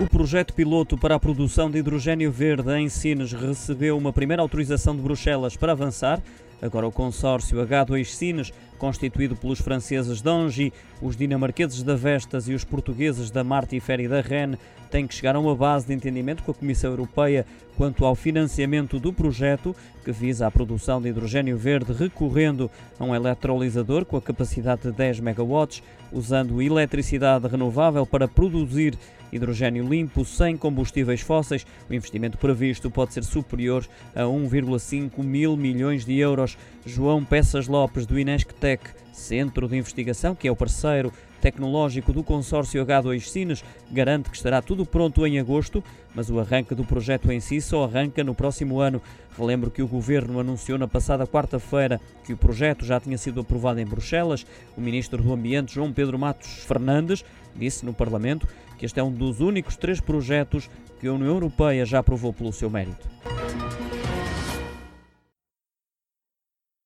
O projeto piloto para a produção de hidrogênio verde em Sines recebeu uma primeira autorização de Bruxelas para avançar. Agora o consórcio H2 Sines, constituído pelos franceses Dongi, os dinamarqueses da Vestas e os portugueses da Martifer e da Ren, tem que chegar a uma base de entendimento com a Comissão Europeia quanto ao financiamento do projeto, que visa a produção de hidrogênio verde recorrendo a um eletrolisador com a capacidade de 10 megawatts, usando eletricidade renovável para produzir hidrogênio limpo sem combustíveis fósseis. O investimento previsto pode ser superior a 1,5 mil milhões de euros. João Peças Lopes, do Inesctec, centro de investigação, que é o parceiro tecnológico do consórcio H2 Sines, garante que estará tudo pronto em agosto, mas o arranque do projeto em si só arranca no próximo ano. Relembro que o governo anunciou na passada quarta-feira que o projeto já tinha sido aprovado em Bruxelas. O ministro do Ambiente, João Pedro Matos Fernandes, disse no Parlamento que este é um dos únicos três projetos que a União Europeia já aprovou pelo seu mérito.